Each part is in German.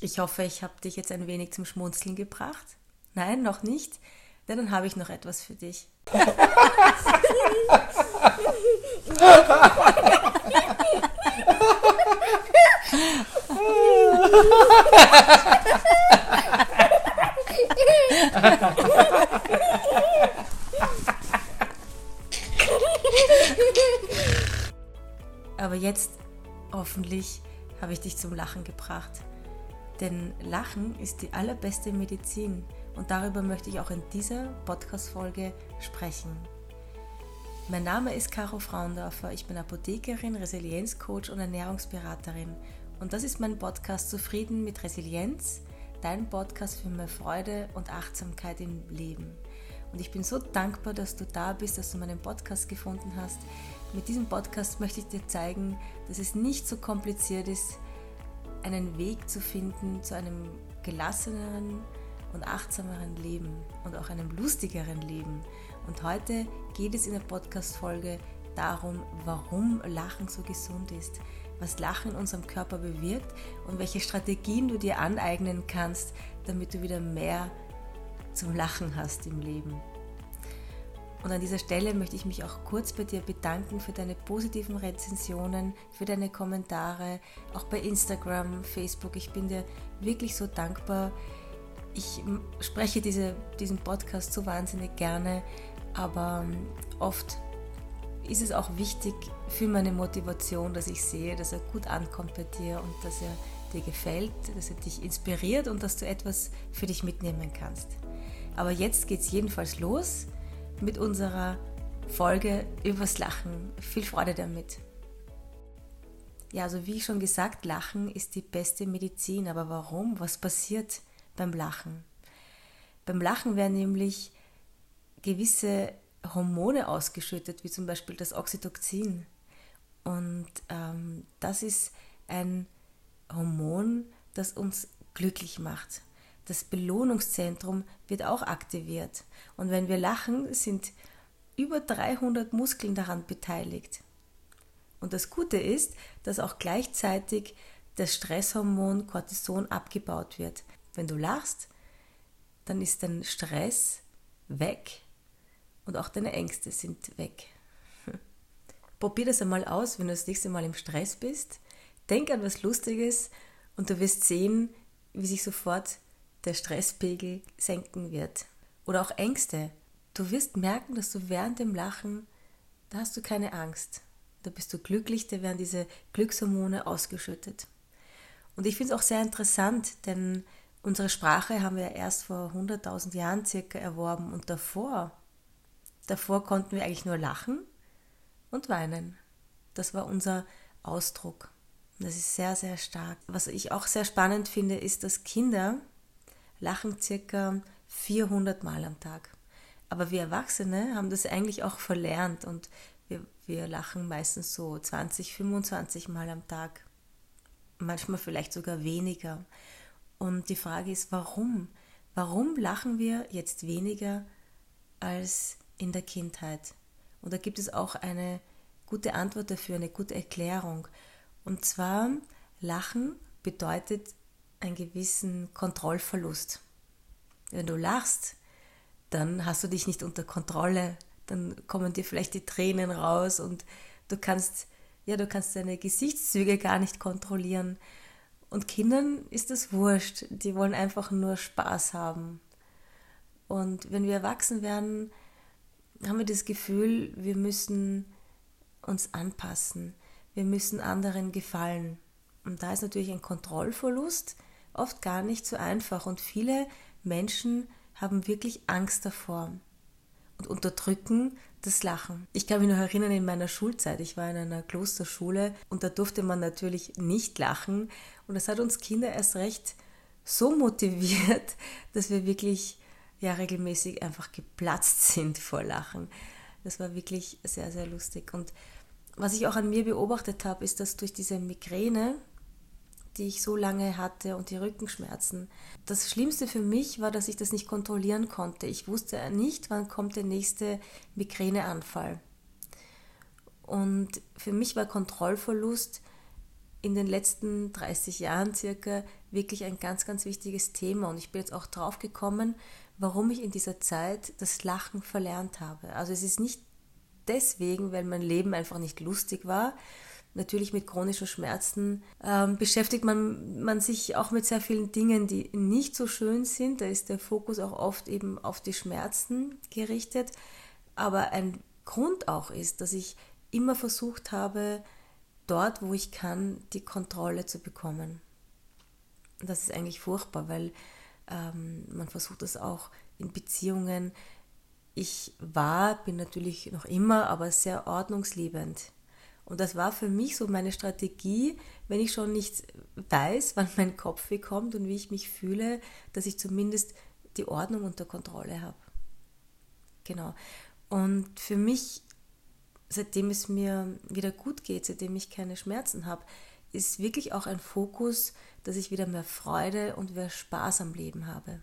Ich hoffe, ich habe dich jetzt ein wenig zum Schmunzeln gebracht. Nein, noch nicht? Denn dann habe ich noch etwas für dich. jetzt hoffentlich habe ich dich zum Lachen gebracht. Denn Lachen ist die allerbeste Medizin und darüber möchte ich auch in dieser Podcast-Folge sprechen. Mein Name ist Caro Fraundorfer, ich bin Apothekerin, Resilienzcoach und Ernährungsberaterin und das ist mein Podcast Zufrieden mit Resilienz, dein Podcast für mehr Freude und Achtsamkeit im Leben. Und ich bin so dankbar, dass du da bist, dass du meinen Podcast gefunden hast. Mit diesem Podcast möchte ich dir zeigen, dass es nicht so kompliziert ist, einen Weg zu finden zu einem gelasseneren und achtsameren Leben und auch einem lustigeren Leben. Und heute geht es in der Podcast-Folge darum, warum Lachen so gesund ist, was Lachen in unserem Körper bewirkt und welche Strategien du dir aneignen kannst, damit du wieder mehr zum Lachen hast im Leben. Und an dieser Stelle möchte ich mich auch kurz bei dir bedanken für deine positiven Rezensionen, für deine Kommentare, auch bei Instagram, Facebook. Ich bin dir wirklich so dankbar. Ich spreche diese, diesen Podcast so wahnsinnig gerne, aber ähm, oft ist es auch wichtig für meine Motivation, dass ich sehe, dass er gut ankommt bei dir und dass er dir gefällt, dass er dich inspiriert und dass du etwas für dich mitnehmen kannst. Aber jetzt geht es jedenfalls los mit unserer Folge übers Lachen. Viel Freude damit. Ja, also wie schon gesagt, Lachen ist die beste Medizin. Aber warum? Was passiert beim Lachen? Beim Lachen werden nämlich gewisse Hormone ausgeschüttet, wie zum Beispiel das Oxytocin. Und ähm, das ist ein Hormon, das uns glücklich macht. Das Belohnungszentrum wird auch aktiviert. Und wenn wir lachen, sind über 300 Muskeln daran beteiligt. Und das Gute ist, dass auch gleichzeitig das Stresshormon Cortison abgebaut wird. Wenn du lachst, dann ist dein Stress weg und auch deine Ängste sind weg. Probier das einmal aus, wenn du das nächste Mal im Stress bist. Denk an was Lustiges und du wirst sehen, wie sich sofort der Stresspegel senken wird. Oder auch Ängste. Du wirst merken, dass du während dem Lachen, da hast du keine Angst. Da bist du glücklich, da werden diese Glückshormone ausgeschüttet. Und ich finde es auch sehr interessant, denn unsere Sprache haben wir erst vor 100.000 Jahren circa erworben und davor, davor konnten wir eigentlich nur lachen und weinen. Das war unser Ausdruck. Das ist sehr, sehr stark. Was ich auch sehr spannend finde, ist, dass Kinder lachen circa 400 Mal am Tag. Aber wir Erwachsene haben das eigentlich auch verlernt und wir, wir lachen meistens so 20, 25 Mal am Tag. Manchmal vielleicht sogar weniger. Und die Frage ist, warum? Warum lachen wir jetzt weniger als in der Kindheit? Und da gibt es auch eine gute Antwort dafür, eine gute Erklärung. Und zwar, Lachen bedeutet einen gewissen Kontrollverlust. Wenn du lachst, dann hast du dich nicht unter Kontrolle, dann kommen dir vielleicht die Tränen raus und du kannst, ja, du kannst deine Gesichtszüge gar nicht kontrollieren. Und Kindern ist das wurscht, die wollen einfach nur Spaß haben. Und wenn wir erwachsen werden, haben wir das Gefühl, wir müssen uns anpassen, wir müssen anderen gefallen. Und da ist natürlich ein Kontrollverlust oft gar nicht so einfach und viele Menschen haben wirklich Angst davor und unterdrücken das Lachen. Ich kann mich noch erinnern in meiner Schulzeit, ich war in einer Klosterschule und da durfte man natürlich nicht lachen und das hat uns Kinder erst recht so motiviert, dass wir wirklich ja regelmäßig einfach geplatzt sind vor Lachen. Das war wirklich sehr, sehr lustig. Und was ich auch an mir beobachtet habe, ist, dass durch diese Migräne die ich so lange hatte und die Rückenschmerzen. Das Schlimmste für mich war, dass ich das nicht kontrollieren konnte. Ich wusste nicht, wann kommt der nächste Migräneanfall. Und für mich war Kontrollverlust in den letzten 30 Jahren circa wirklich ein ganz, ganz wichtiges Thema. Und ich bin jetzt auch drauf gekommen, warum ich in dieser Zeit das Lachen verlernt habe. Also es ist nicht deswegen, weil mein Leben einfach nicht lustig war. Natürlich mit chronischen Schmerzen ähm, beschäftigt man, man sich auch mit sehr vielen Dingen, die nicht so schön sind. Da ist der Fokus auch oft eben auf die Schmerzen gerichtet. Aber ein Grund auch ist, dass ich immer versucht habe, dort, wo ich kann, die Kontrolle zu bekommen. Das ist eigentlich furchtbar, weil ähm, man versucht das auch in Beziehungen. Ich war, bin natürlich noch immer, aber sehr ordnungsliebend. Und das war für mich so meine Strategie, wenn ich schon nicht weiß, wann mein Kopf kommt und wie ich mich fühle, dass ich zumindest die Ordnung unter Kontrolle habe. Genau. Und für mich, seitdem es mir wieder gut geht, seitdem ich keine Schmerzen habe, ist wirklich auch ein Fokus, dass ich wieder mehr Freude und mehr Spaß am Leben habe.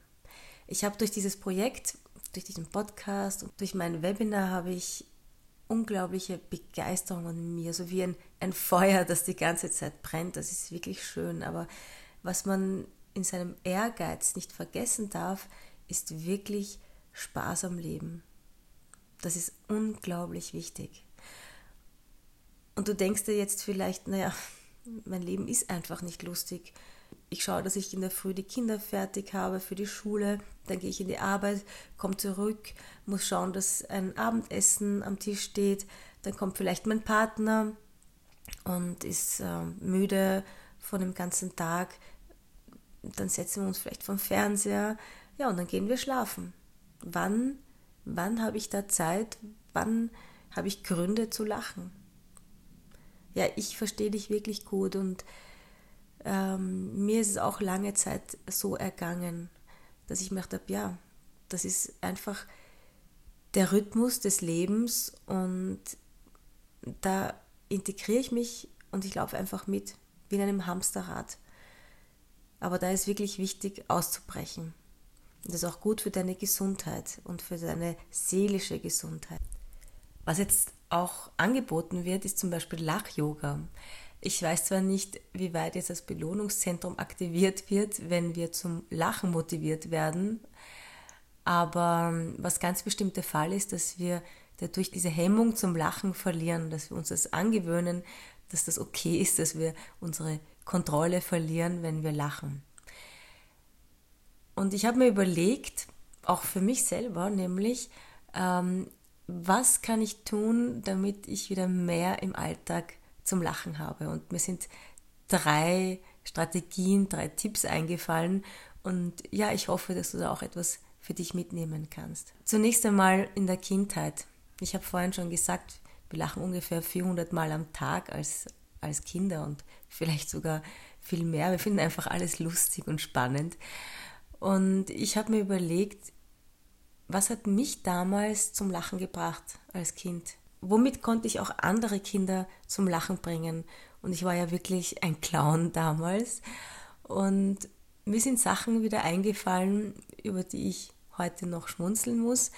Ich habe durch dieses Projekt, durch diesen Podcast und durch mein Webinar habe ich unglaubliche Begeisterung in mir, so wie ein, ein Feuer, das die ganze Zeit brennt. Das ist wirklich schön. Aber was man in seinem Ehrgeiz nicht vergessen darf, ist wirklich Spaß am Leben. Das ist unglaublich wichtig. Und du denkst dir jetzt vielleicht, naja, mein Leben ist einfach nicht lustig. Ich schaue, dass ich in der Früh die Kinder fertig habe für die Schule, dann gehe ich in die Arbeit, komme zurück, muss schauen, dass ein Abendessen am Tisch steht, dann kommt vielleicht mein Partner und ist äh, müde von dem ganzen Tag, dann setzen wir uns vielleicht vom Fernseher, ja, und dann gehen wir schlafen. Wann, wann habe ich da Zeit? Wann habe ich Gründe zu lachen? ja, ich verstehe dich wirklich gut und ähm, mir ist es auch lange Zeit so ergangen, dass ich mir gedacht habe, ja, das ist einfach der Rhythmus des Lebens und da integriere ich mich und ich laufe einfach mit, wie in einem Hamsterrad. Aber da ist wirklich wichtig auszubrechen. Das ist auch gut für deine Gesundheit und für deine seelische Gesundheit. Was jetzt auch angeboten wird, ist zum Beispiel Lach-Yoga. Ich weiß zwar nicht, wie weit jetzt das Belohnungszentrum aktiviert wird, wenn wir zum Lachen motiviert werden, aber was ganz bestimmt der Fall ist, dass wir dadurch diese Hemmung zum Lachen verlieren, dass wir uns das angewöhnen, dass das okay ist, dass wir unsere Kontrolle verlieren, wenn wir lachen. Und ich habe mir überlegt, auch für mich selber, nämlich, ähm, was kann ich tun, damit ich wieder mehr im Alltag zum Lachen habe. Und mir sind drei Strategien, drei Tipps eingefallen. Und ja, ich hoffe, dass du da auch etwas für dich mitnehmen kannst. Zunächst einmal in der Kindheit. Ich habe vorhin schon gesagt, wir lachen ungefähr 400 Mal am Tag als, als Kinder und vielleicht sogar viel mehr. Wir finden einfach alles lustig und spannend. Und ich habe mir überlegt, was hat mich damals zum Lachen gebracht als Kind? Womit konnte ich auch andere Kinder zum Lachen bringen? Und ich war ja wirklich ein Clown damals. Und mir sind Sachen wieder eingefallen, über die ich heute noch schmunzeln muss.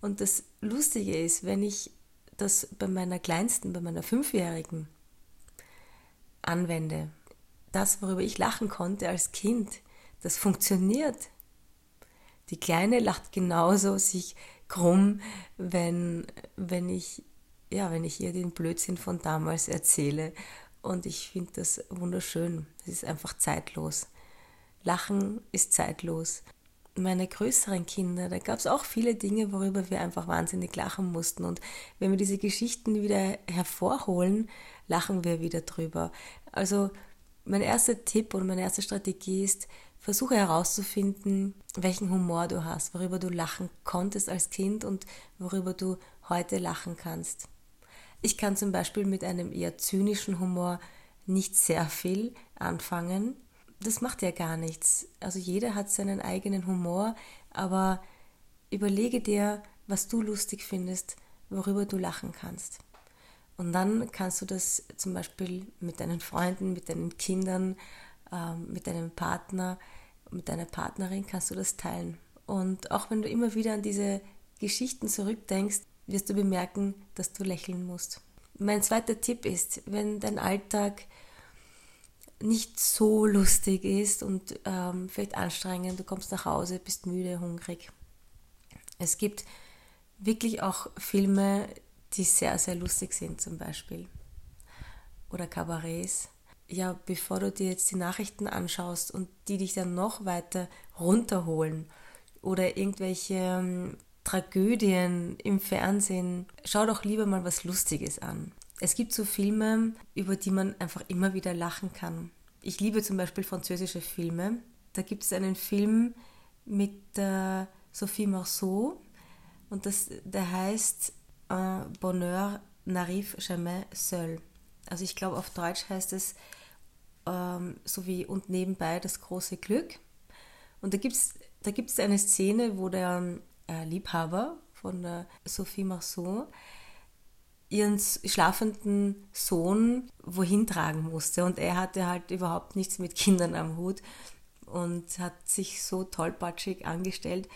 Und das Lustige ist, wenn ich das bei meiner Kleinsten, bei meiner Fünfjährigen anwende, das, worüber ich lachen konnte als Kind, das funktioniert. Die Kleine lacht genauso sich krumm, wenn, wenn, ich, ja, wenn ich ihr den Blödsinn von damals erzähle. Und ich finde das wunderschön. Es ist einfach zeitlos. Lachen ist zeitlos. Meine größeren Kinder, da gab es auch viele Dinge, worüber wir einfach wahnsinnig lachen mussten. Und wenn wir diese Geschichten wieder hervorholen, lachen wir wieder drüber. Also mein erster Tipp und meine erste Strategie ist, Versuche herauszufinden, welchen Humor du hast, worüber du lachen konntest als Kind und worüber du heute lachen kannst. Ich kann zum Beispiel mit einem eher zynischen Humor nicht sehr viel anfangen. Das macht ja gar nichts. Also jeder hat seinen eigenen Humor, aber überlege dir, was du lustig findest, worüber du lachen kannst. Und dann kannst du das zum Beispiel mit deinen Freunden, mit deinen Kindern ähm, mit deinem Partner, mit deiner Partnerin kannst du das teilen. Und auch wenn du immer wieder an diese Geschichten zurückdenkst, wirst du bemerken, dass du lächeln musst. Mein zweiter Tipp ist, wenn dein Alltag nicht so lustig ist und ähm, vielleicht anstrengend, du kommst nach Hause, bist müde, hungrig. Es gibt wirklich auch Filme, die sehr, sehr lustig sind zum Beispiel. Oder Kabarets. Ja, bevor du dir jetzt die Nachrichten anschaust und die dich dann noch weiter runterholen oder irgendwelche ähm, Tragödien im Fernsehen, schau doch lieber mal was Lustiges an. Es gibt so Filme, über die man einfach immer wieder lachen kann. Ich liebe zum Beispiel französische Filme. Da gibt es einen Film mit äh, Sophie Marceau und das, der heißt Un bonheur n'arrive jamais seul. Also ich glaube auf Deutsch heißt es ähm, so wie und nebenbei das große Glück. Und da gibt es da gibt's eine Szene, wo der äh, Liebhaber von der Sophie Marceau ihren schlafenden Sohn wohin tragen musste. Und er hatte halt überhaupt nichts mit Kindern am Hut und hat sich so tollpatschig angestellt.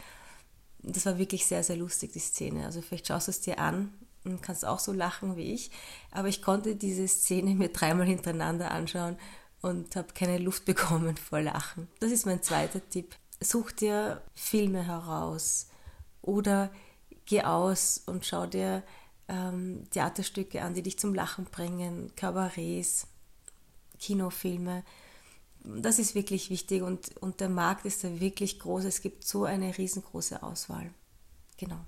Das war wirklich sehr, sehr lustig, die Szene. Also vielleicht schaust du es dir an und kannst auch so lachen wie ich. Aber ich konnte diese Szene mir dreimal hintereinander anschauen und habe keine Luft bekommen vor Lachen. Das ist mein zweiter Tipp. Such dir Filme heraus oder geh aus und schau dir ähm, Theaterstücke an, die dich zum Lachen bringen, Kabarets, Kinofilme. Das ist wirklich wichtig und, und der Markt ist da wirklich groß. Es gibt so eine riesengroße Auswahl. Genau.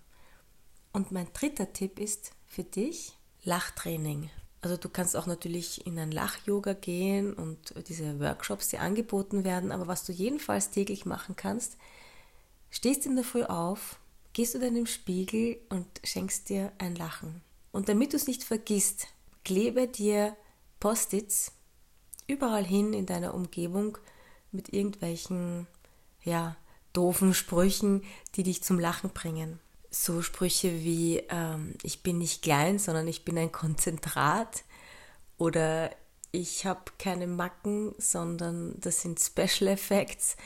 Und mein dritter Tipp ist für dich Lachtraining. Also du kannst auch natürlich in ein Lach-Yoga gehen und diese Workshops, die angeboten werden, aber was du jedenfalls täglich machen kannst, stehst in der Früh auf, gehst du deinem Spiegel und schenkst dir ein Lachen. Und damit du es nicht vergisst, klebe dir Post-its überall hin in deiner Umgebung mit irgendwelchen, ja, doofen Sprüchen, die dich zum Lachen bringen. So Sprüche wie, ähm, ich bin nicht klein, sondern ich bin ein Konzentrat oder ich habe keine Macken, sondern das sind Special Effects.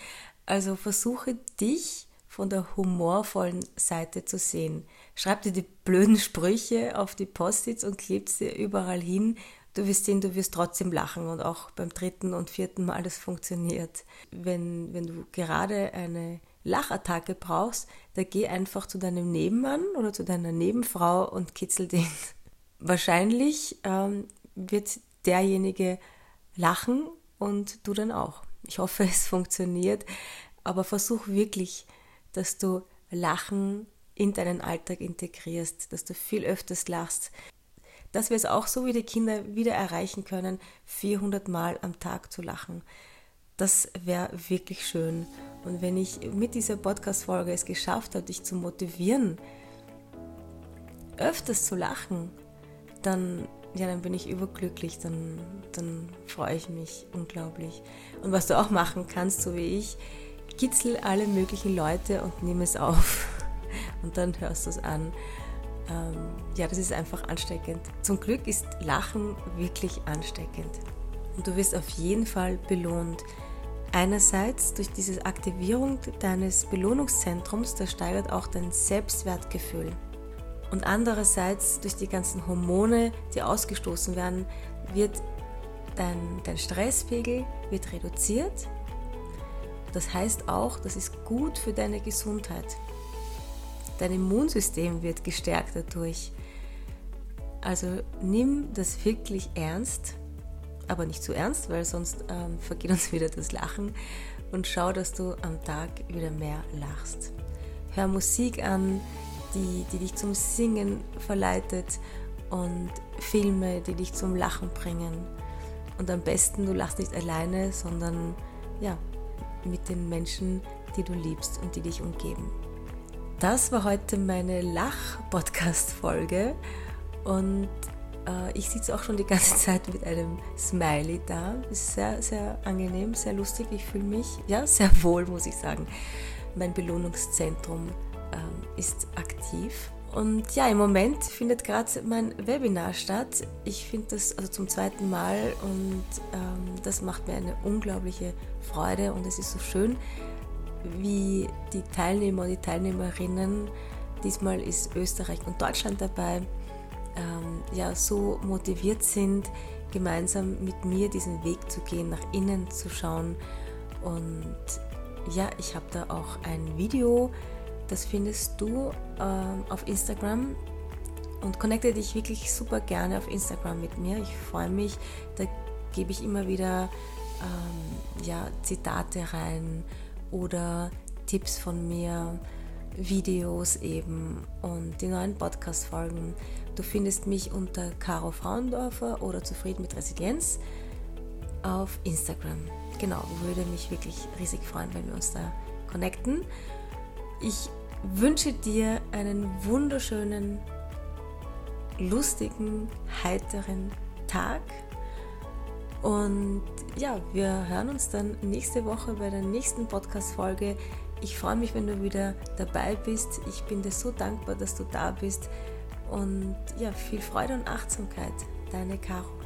Also versuche dich von der humorvollen Seite zu sehen. Schreib dir die blöden Sprüche auf die Post-its und kleb sie überall hin. Du wirst sehen, du wirst trotzdem lachen und auch beim dritten und vierten Mal das funktioniert. Wenn, wenn du gerade eine Lachattacke brauchst, da geh einfach zu deinem Nebenmann oder zu deiner Nebenfrau und kitzel den. Wahrscheinlich ähm, wird derjenige lachen und du dann auch. Ich hoffe, es funktioniert, aber versuch wirklich dass du Lachen in deinen Alltag integrierst, dass du viel öfters lachst, dass wir es auch so wie die Kinder wieder erreichen können, 400 Mal am Tag zu lachen. Das wäre wirklich schön. Und wenn ich mit dieser Podcast-Folge es geschafft habe, dich zu motivieren, öfters zu lachen, dann, ja, dann bin ich überglücklich, dann, dann freue ich mich unglaublich. Und was du auch machen kannst, so wie ich, kitzel alle möglichen Leute und nimm es auf. Und dann hörst du es an. Ähm, ja, das ist einfach ansteckend. Zum Glück ist Lachen wirklich ansteckend. Und du wirst auf jeden Fall belohnt. Einerseits durch diese Aktivierung deines Belohnungszentrums, das steigert auch dein Selbstwertgefühl. Und andererseits durch die ganzen Hormone, die ausgestoßen werden, wird dein, dein Stresspegel wird reduziert das heißt auch, das ist gut für deine Gesundheit. Dein Immunsystem wird gestärkt dadurch. Also nimm das wirklich ernst, aber nicht zu ernst, weil sonst ähm, vergeht uns wieder das Lachen und schau, dass du am Tag wieder mehr lachst. Hör Musik an, die, die dich zum Singen verleitet und Filme, die dich zum Lachen bringen. Und am besten, du lachst nicht alleine, sondern ja, mit den Menschen, die du liebst und die dich umgeben. Das war heute meine Lach-Podcast-Folge und äh, ich sitze auch schon die ganze Zeit mit einem Smiley da. Ist sehr, sehr angenehm, sehr lustig. Ich fühle mich ja sehr wohl, muss ich sagen. Mein Belohnungszentrum ähm, ist aktiv Und ja, im Moment findet gerade mein Webinar statt. Ich finde das also zum zweiten Mal und ähm, das macht mir eine unglaubliche Freude und es ist so schön, wie die Teilnehmer und die Teilnehmerinnen, diesmal ist Österreich und Deutschland dabei, ähm, ja, so motiviert sind, gemeinsam mit mir diesen Weg zu gehen, nach innen zu schauen. Und ja, ich habe da auch ein Video das findest du ähm, auf Instagram und connecte dich wirklich super gerne auf Instagram mit mir. Ich freue mich, da gebe ich immer wieder ähm, ja, Zitate rein oder Tipps von mir, Videos eben und die neuen Podcast-Folgen. Du findest mich unter Caro Frauendorfer oder Zufrieden mit Resilienz auf Instagram. Genau, würde mich wirklich riesig freuen, wenn wir uns da connecten. Ich wünsche dir einen wunderschönen, lustigen, heiteren Tag. Und ja, wir hören uns dann nächste Woche bei der nächsten Podcast-Folge. Ich freue mich, wenn du wieder dabei bist. Ich bin dir so dankbar, dass du da bist. Und ja, viel Freude und Achtsamkeit. Deine Caro.